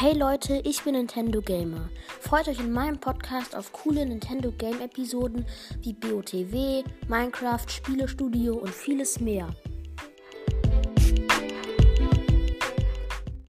Hey Leute, ich bin Nintendo Gamer. Freut euch in meinem Podcast auf coole Nintendo Game Episoden wie BOTW, Minecraft, Spielestudio und vieles mehr.